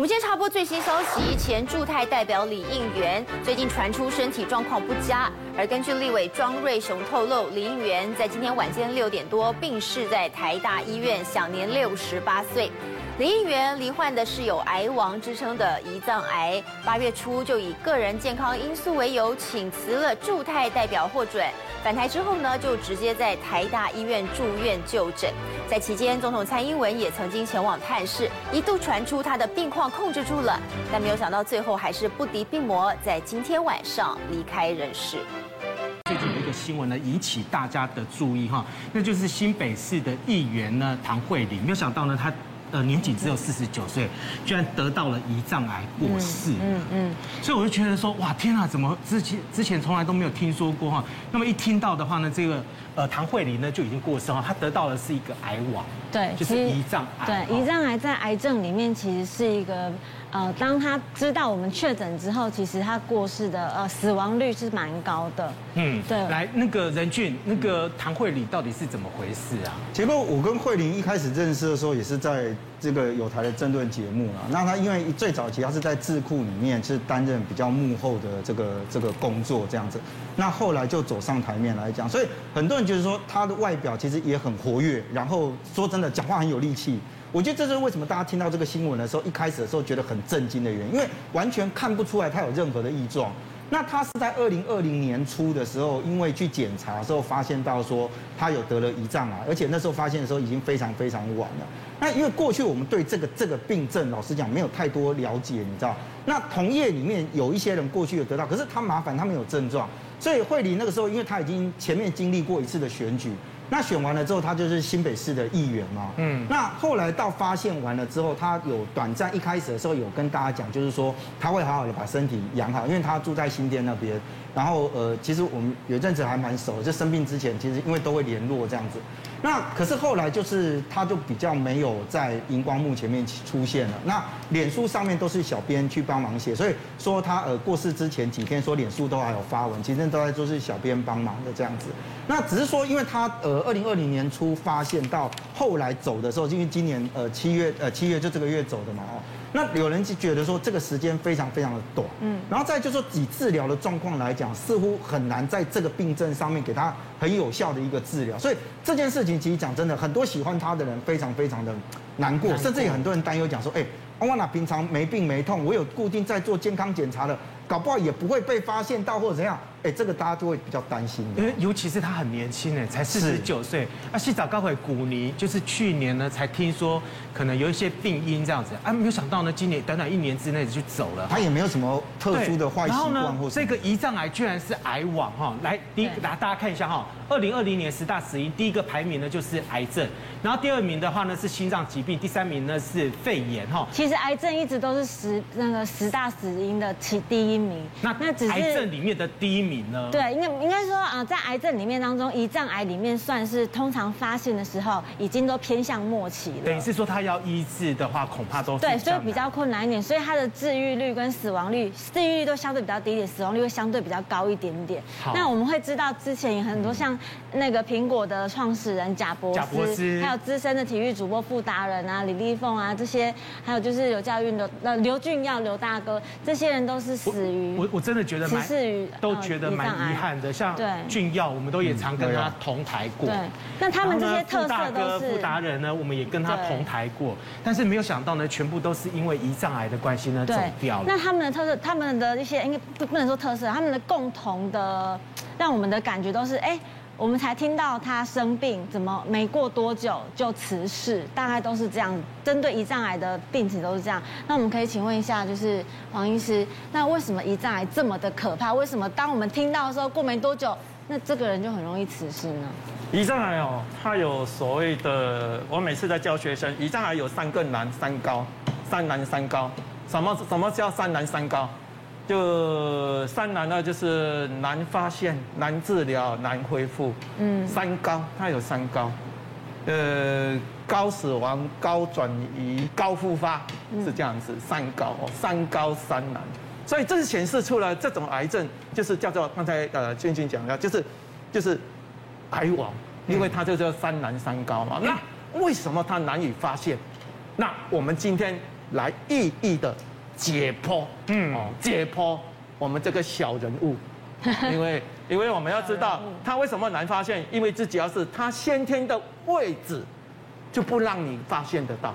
我们今天插播最新消息，前驻泰代表李应元最近传出身体状况不佳，而根据立委庄瑞雄透露，李应元在今天晚间六点多病逝在台大医院，享年六十八岁。李议员罹患的是有“癌王”之称的胰脏癌，八月初就以个人健康因素为由，请辞了驻泰代表获准。返台之后呢，就直接在台大医院住院就诊。在期间，总统蔡英文也曾经前往探视，一度传出他的病况控制住了，但没有想到最后还是不敌病魔，在今天晚上离开人世。最近有一个新闻呢，引起大家的注意哈，那就是新北市的议员呢唐慧玲，没有想到呢他。呃，年仅只有四十九岁，居然得到了胰脏癌过世。嗯嗯，所以我就觉得说，哇，天啊，怎么之前之前从来都没有听说过哈？那么一听到的话呢，这个呃唐慧玲呢就已经过世哈，她得到的是一个癌王，对，就是胰脏癌。对，胰脏癌在癌症里面其实是一个。呃，当他知道我们确诊之后，其实他过世的呃死亡率是蛮高的。嗯，对。来，那个任俊，那个唐慧玲到底是怎么回事啊？结果我跟慧玲一开始认识的时候，也是在这个有台的政论节目啊。那他因为最早期他是在智库里面是担任比较幕后的这个这个工作这样子，那后来就走上台面来讲，所以很多人就是说他的外表其实也很活跃，然后说真的讲话很有力气。我觉得这是为什么大家听到这个新闻的时候，一开始的时候觉得很震惊的原因，因为完全看不出来他有任何的异状。那他是在二零二零年初的时候，因为去检查的时候发现到说他有得了胰脏癌，而且那时候发现的时候已经非常非常晚了。那因为过去我们对这个这个病症，老实讲没有太多了解，你知道？那同业里面有一些人过去有得到，可是他麻烦他没有症状，所以慧玲那个时候，因为他已经前面经历过一次的选举。那选完了之后，他就是新北市的议员嘛。嗯。那后来到发现完了之后，他有短暂一开始的时候有跟大家讲，就是说他会好好的把身体养好，因为他住在新店那边。然后呃，其实我们有一阵子还蛮熟，就生病之前，其实因为都会联络这样子。那可是后来就是他就比较没有在荧光幕前面出现了。那脸书上面都是小编去帮忙写，所以说他呃过世之前几天说脸书都还有发文，其实都在都是小编帮忙的这样子。那只是说因为他呃二零二零年初发现到后来走的时候，因为今年呃七月呃七月就这个月走的嘛哦。那有人就觉得说这个时间非常非常的短，嗯，然后再就是说以治疗的状况来讲，似乎很难在这个病症上面给他很有效的一个治疗，所以这件事情其实讲真的，很多喜欢他的人非常非常的难过，甚至有很多人担忧讲说，哎，欧娜平常没病没痛，我有固定在做健康检查的，搞不好也不会被发现到或者怎样。哎，这个大家就会比较担心，因为尤其是他很年轻哎，才四十九岁。啊，细早刚回古尼就是去年呢才听说可能有一些病因这样子，啊，没有想到呢，今年短短一年之内就走了。他也没有什么特殊的坏习惯。或，这个胰脏癌居然是癌网哈！来，第一个大家看一下哈，二零二零年十大死因，第一个排名呢就是癌症，然后第二名的话呢是心脏疾病，第三名呢是肺炎哈。其实癌症一直都是十那个十大死因的其第一名。那那只是癌症里面的第一名。对，应该应该说啊，在癌症里面当中，胰脏癌里面算是通常发现的时候，已经都偏向末期了。等于是说，他要医治的话，恐怕都是对，所以比较困难一点。所以它的治愈率跟死亡率，治愈率都相对比较低一点，死亡率会相对比较高一点点。好那我们会知道，之前有很多像那个苹果的创始人贾博斯，贾博斯还有资深的体育主播傅达人啊、李丽凤啊这些，还有就是有教育的那刘俊耀刘大哥，这些人都是死于我我真的觉得蛮，死于都觉得蛮。遗憾的，像俊耀，我们都也常跟他同台过。对，那他们这些特色都是。傅达人呢，我们也跟他同台过，但是没有想到呢，全部都是因为胰脏癌的关系呢走掉了。那他们的特色，他们的一些应该不不能说特色，他们的共同的，让我们的感觉都是哎。我们才听到他生病，怎么没过多久就辞世？大概都是这样。针对胰脏癌的病情都是这样。那我们可以请问一下，就是黄医师，那为什么胰脏癌这么的可怕？为什么当我们听到的时候，过没多久，那这个人就很容易辞世呢？胰脏癌哦，它有所谓的，我每次在教学生，胰脏癌有三个难三高，三难三高。什么什么叫三难三高？就三难呢，就是难发现、难治疗、难恢复。嗯，三高，它有三高，呃，高死亡、高转移、高复发，是这样子，三高哦，三高三难。所以这是显示出了这种癌症，就是叫做刚才呃俊俊讲的，就是就是癌王，因为它就叫三难三高嘛。那为什么它难以发现？那我们今天来一一的解剖，嗯，哦，解剖我们这个小人物，因为因为我们要知道他为什么难发现，因为自己要是他先天的位置就不让你发现得到，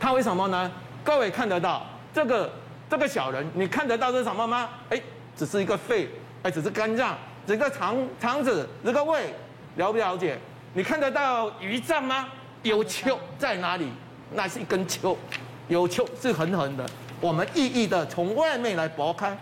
他为什么呢？各位看得到这个这个小人，你看得到是什么吗？哎，只是一个肺，哎，只是肝脏，这个肠肠子，这个胃，了不了解？你看得到胰脏吗？有丘在哪里？那是一根丘，有丘是横横的。我们一一的从外面来剥开，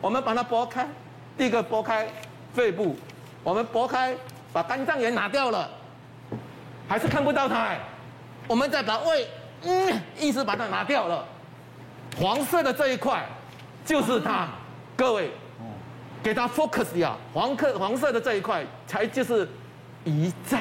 我们把它剥开。第一个剥开肺部，我们剥开，把肝脏也拿掉了，还是看不到它。我们再把胃，嗯，意思把它拿掉了。黄色的这一块就是它，各位，给它 focus 呀，黄克黄色的这一块才就是胰脏。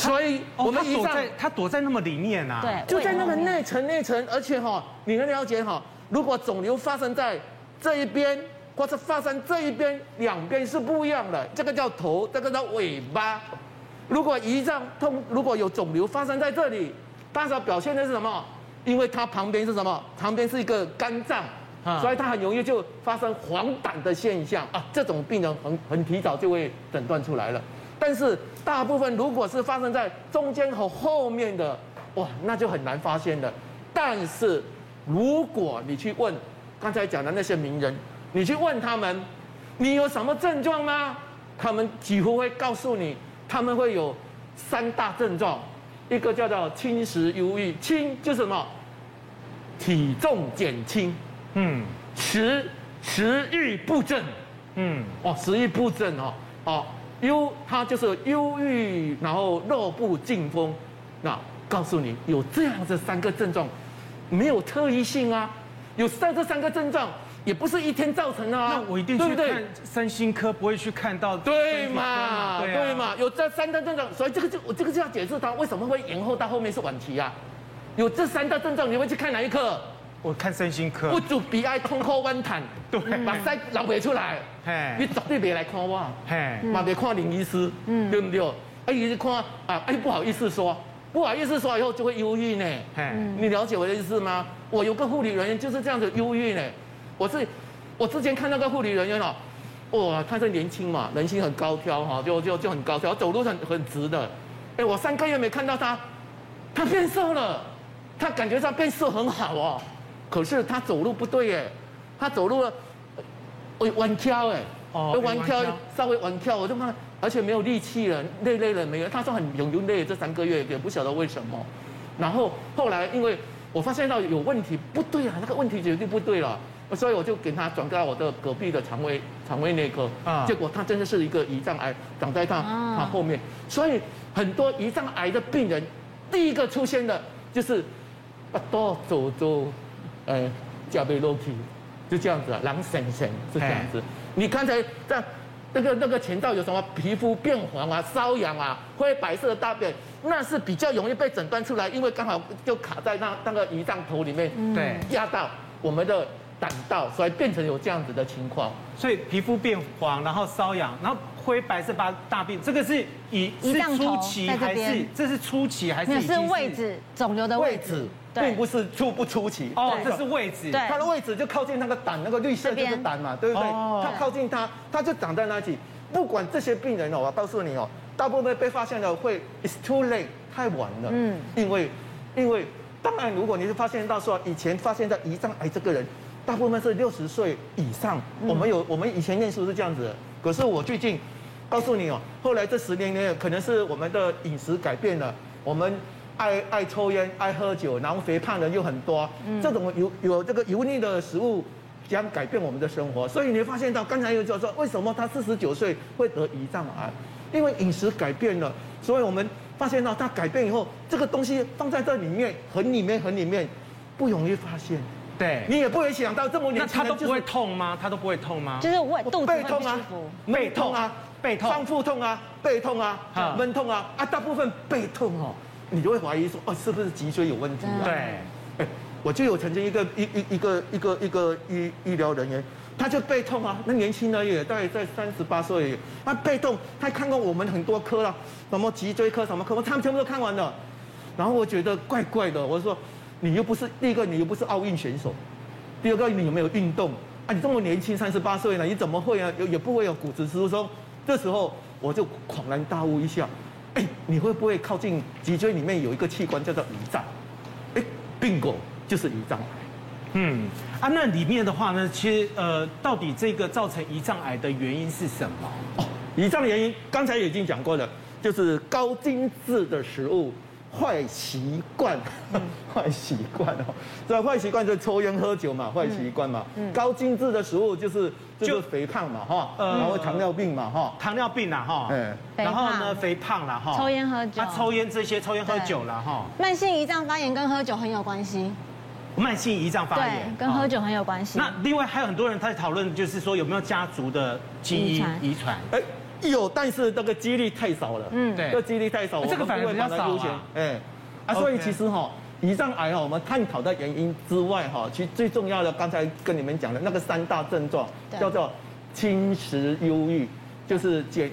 所以我们胰脏，它躲在那么里面啊，对，就在那个内层内层，而且哈，你能了解哈，如果肿瘤发生在这一边，或者发生这一边，两边是不一样的，这个叫头，这个叫尾巴。如果胰脏痛，如果有肿瘤发生在这里，大小表现的是什么？因为它旁边是什么？旁边是一个肝脏，所以它很容易就发生黄疸的现象啊。这种病人很很提早就会诊断出来了。但是大部分如果是发生在中间和后面的，哇，那就很难发现了。但是如果你去问刚才讲的那些名人，你去问他们，你有什么症状吗？他们几乎会告诉你，他们会有三大症状，一个叫做轻食忧郁，轻就是什么？体重减轻，嗯，食食欲不振，嗯，哦，食欲不振哦，哦。忧，他就是忧郁，然后弱不禁风。那告诉你，有这样这三个症状，没有特异性啊。有三这三个症状，也不是一天造成的啊。那我一定去看三心科，不会去看到对嘛？对嘛？有这三大症状，所以这个就我这个就要解释它为什么会延后到后面是晚期啊。有这三大症状，你会去看哪一科？我看身心科，不足鼻爱通口弯痰，对，把腮流不出来，嘿，你绝对别来看我，嘿，嘛别看林医师，嗯，对不对？哎，你看啊，哎，不好意思说，不好意思说以后就会忧郁呢，嘿，你了解我的意思吗？我有个护理人员就是这样子忧郁呢，我是，我之前看那个护理人员哦，哇，他是年轻嘛，人心很高挑哈，就就就很高挑，走路很很直的，哎，我三个月没看到他，他变瘦了，他感觉他变瘦很好哦。可是他走路不对耶，他走路会弯翘哎，会弯翘稍微弯翘，我就看，而且没有力气了，累累了没有？他说很容易累，这三个月也不晓得为什么。然后后来因为我发现到有问题，不对啊，那个问题绝对不对了，所以我就给他转到我的隔壁的肠胃肠胃内科，啊结果他真的是一个胰脏癌长在他他后面，所以很多胰脏癌的病人第一个出现的就是啊多走走。呃，脚背裸体，就这样子啊，狼神神是这样子。你刚才在那个那个前兆有什么皮肤变黄啊、瘙痒啊、灰白色的大便，那是比较容易被诊断出来，因为刚好就卡在那那个胰脏头里面，对，压到我们的胆道，所以变成有这样子的情况。所以皮肤变黄，然后瘙痒，然后灰白色大大便，这个是以胰脏初期还是这是初期还是？那是位置肿瘤的位置。并不是出不出奇哦，这是位置，对，它的位置就靠近那个胆，那个绿色就是胆嘛，对不对？它靠近它，它就长在那里。不管这些病人哦，我告诉你哦，大部分被发现的会 it's too late，太晚了。嗯，因为因为当然，如果你是发现到说以前发现在胰脏癌这个人，大部分是六十岁以上。我们有我们以前念书是这样子的，可是我最近告诉你哦，后来这十年内可能是我们的饮食改变了，我们。爱爱抽烟，爱喝酒，然后肥胖的人又很多。嗯、这种有有这个油腻的食物将改变我们的生活，所以你会发现到刚才有就说，为什么他四十九岁会得胰脏癌？因为饮食改变了，所以我们发现到他改变以后，这个东西放在这里面，很里面很里面，不容易发现。对，你也不会想到这么年轻，他都不会痛吗？他都不会痛吗？就是胃肚子背痛啊，背痛啊，背痛，上腹痛啊，背痛啊，闷痛啊，啊，大部分背痛哦。你就会怀疑说，哦，是不是脊椎有问题啊？对，哎，我就有曾经一个一一一个一个一个医医疗人员，他就背痛啊，那年轻的也大概在三十八岁，他背痛，他看过我们很多科了，什么脊椎科什么科，我他们全部都看完了，然后我觉得怪怪的，我说，你又不是第一个，你又不是奥运选手，第二个你有没有运动啊？你这么年轻，三十八岁了，你怎么会啊？也也不会有骨质疏松。这时候我就恍然大悟一下，哎，你会不会靠近脊椎里面有一个器官叫做胰脏？哎，bingo，就是胰脏癌。嗯，啊，那里面的话呢，其实呃，到底这个造成胰脏癌的原因是什么？哦，胰脏的原因刚才已经讲过了，就是高精致的食物。坏习惯，坏习惯哦，这坏习惯就是抽烟喝酒嘛，坏习惯嘛。高精致的食物就是就是肥胖嘛，哈，然后糖尿病嘛，哈，糖尿病啦，哈，嗯，然后呢，肥胖啦，哈，抽烟喝酒，他抽烟这些，抽烟喝酒了，哈，慢性胰脏发炎跟喝酒很有关系，慢性胰脏发炎跟喝酒很有关系。那另外还有很多人在讨论，就是说有没有家族的基因遗传？哎。有，但是这个几率太少了。嗯，对，这几率太少，这个反而比较少啊。哎，啊，所以其实哈，胰脏癌哈，我们探讨的原因之外哈，其实最重要的，刚才跟你们讲的那个三大症状，叫做轻食忧郁，就是减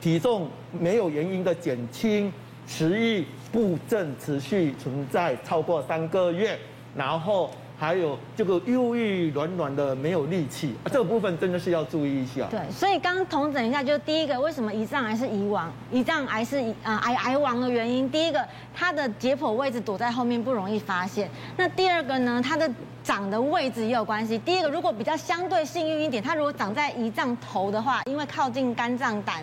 体重没有原因的减轻，食欲不振持续存在超过三个月，然后。还有这个忧郁软软的没有力气啊，这个部分真的是要注意一下。对，所以刚统整一下，就是第一个，为什么胰脏癌是胰王？胰脏癌是啊癌癌王的原因。第一个，它的解剖位置躲在后面，不容易发现。那第二个呢，它的长的位置也有关系。第一个，如果比较相对幸运一点，它如果长在胰脏头的话，因为靠近肝脏胆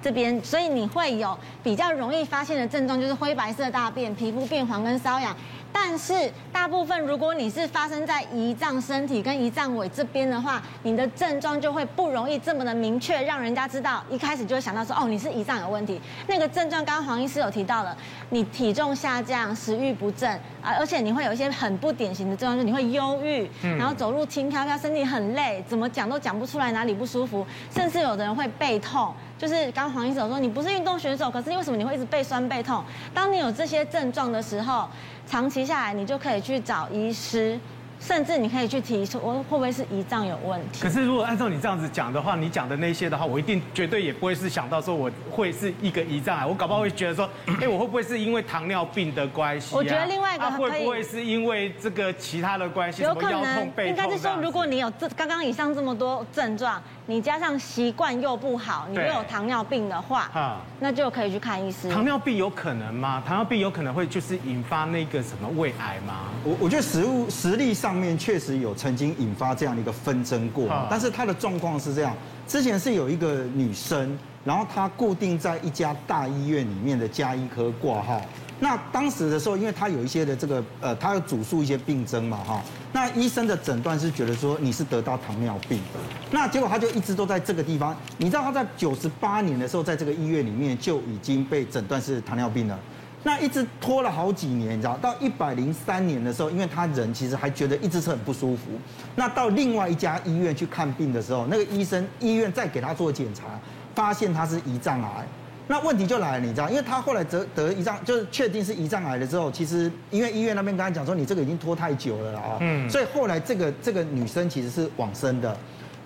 这边，所以你会有比较容易发现的症状，就是灰白色大便、皮肤变黄跟瘙痒。但是大部分，如果你是发生在胰脏身体跟胰脏尾这边的话，你的症状就会不容易这么的明确，让人家知道一开始就会想到说，哦，你是胰脏有问题。那个症状，刚刚黄医师有提到了，你体重下降、食欲不振啊，而且你会有一些很不典型的症状，就是你会忧郁，然后走路轻飘飘，身体很累，怎么讲都讲不出来哪里不舒服，甚至有的人会背痛。就是刚刚黄医生说，你不是运动选手，可是为什么你会一直背酸背痛？当你有这些症状的时候，长期下来，你就可以去找医师。甚至你可以去提出，我会不会是胰脏有问题？可是如果按照你这样子讲的话，你讲的那些的话，我一定绝对也不会是想到说我会是一个胰脏癌，我搞不好会觉得说，哎，我会不会是因为糖尿病的关系？我觉得另外一个会不会是因为这个其他的关系？有可能，应该是说，如果你有这刚刚以上这么多症状，你加上习惯又不好，你又有糖尿病的话，啊，那就可以去看医师。糖尿病有可能吗？糖尿病有可能会就是引发那个什么胃癌吗？我我觉得食物实力上面确实有。曾经引发这样的一个纷争过，但是他的状况是这样：之前是有一个女生，然后他固定在一家大医院里面的加医科挂号。那当时的时候，因为他有一些的这个呃，他有主诉一些病征嘛哈。那医生的诊断是觉得说你是得到糖尿病，那结果他就一直都在这个地方。你知道他在九十八年的时候，在这个医院里面就已经被诊断是糖尿病了。那一直拖了好几年，你知道，到一百零三年的时候，因为他人其实还觉得一直是很不舒服。那到另外一家医院去看病的时候，那个医生医院再给他做检查，发现他是胰脏癌。那问题就来了，你知道，因为他后来得得胰脏，就是确定是胰脏癌了之后，其实因为医院那边跟他讲说，你这个已经拖太久了啊。嗯。所以后来这个这个女生其实是往生的。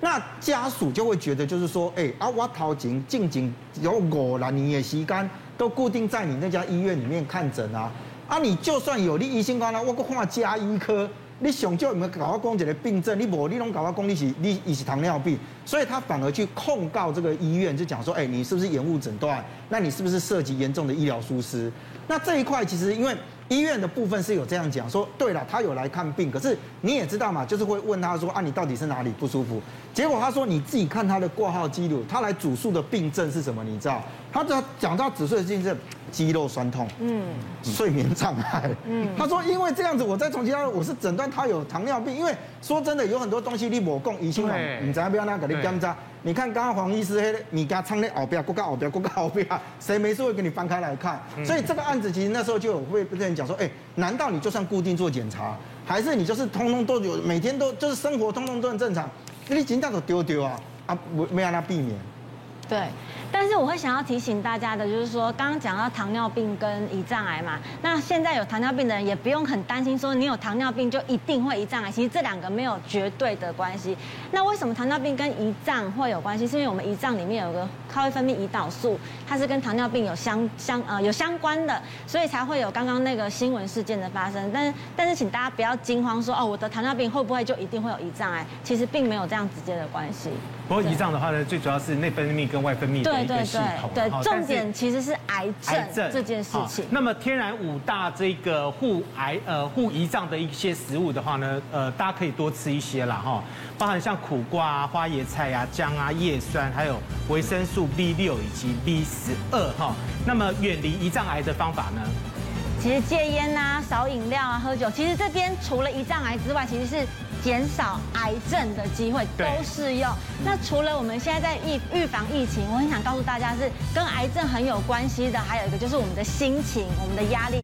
那家属就会觉得就是说，哎啊，我头前静静有五六年的时间。都固定在你那家医院里面看诊啊，啊，你就算有你医生讲啦，我搁看家医科，你上少有没有搞我讲一个病症？你无，你拢搞我讲你是你你是糖尿病，所以他反而去控告这个医院，就讲说，哎，你是不是延误诊断？那你是不是涉及严重的医疗疏失？那这一块其实因为。医院的部分是有这样讲说，对了，他有来看病，可是你也知道嘛，就是会问他说啊，你到底是哪里不舒服？结果他说你自己看他的挂号记录，他来主诉的病症是什么？你知道？他只要讲到主诉的病症，肌肉酸痛，嗯，睡眠障碍，嗯，他说因为这样子，我再从其他，我是诊断他有糖尿病，因为说真的，有很多东西你没讲，医生你知道不要那个你检查。你看刚刚黄医师嘿，你给他唱的后边，过个后边，过个后边，谁没事会给你翻开来看？所以这个案子其实那时候就有会被人讲说，哎，难道你就算固定做检查，还是你就是通通都有，每天都就是生活通通都很正常？你尽量都丢丢啊啊，没没让他避免。对。但是我会想要提醒大家的，就是说刚刚讲到糖尿病跟胰脏癌嘛，那现在有糖尿病的人也不用很担心，说你有糖尿病就一定会胰脏癌，其实这两个没有绝对的关系。那为什么糖尿病跟胰脏会有关系？是因为我们胰脏里面有个它会分泌胰岛素，它是跟糖尿病有相相呃有相关的，所以才会有刚刚那个新闻事件的发生。但是但是请大家不要惊慌说，说哦我得糖尿病会不会就一定会有胰脏癌？其实并没有这样直接的关系。不过胰脏的话呢，最主要是内分泌跟外分泌的一个系统。对，重点其实是癌症这件事情。那么天然五大这个护癌呃护胰脏的一些食物的话呢，呃大家可以多吃一些啦哈，包含像苦瓜啊、花椰菜啊、姜啊、叶酸，还有维生素 B 六以及 B 十二哈。那么远离胰脏癌的方法呢？其实戒烟啊、少饮料啊、喝酒，其实这边除了胰脏癌之外，其实是。减少癌症的机会都适用。那除了我们现在在预预防疫情，我很想告诉大家是跟癌症很有关系的，还有一个就是我们的心情、我们的压力。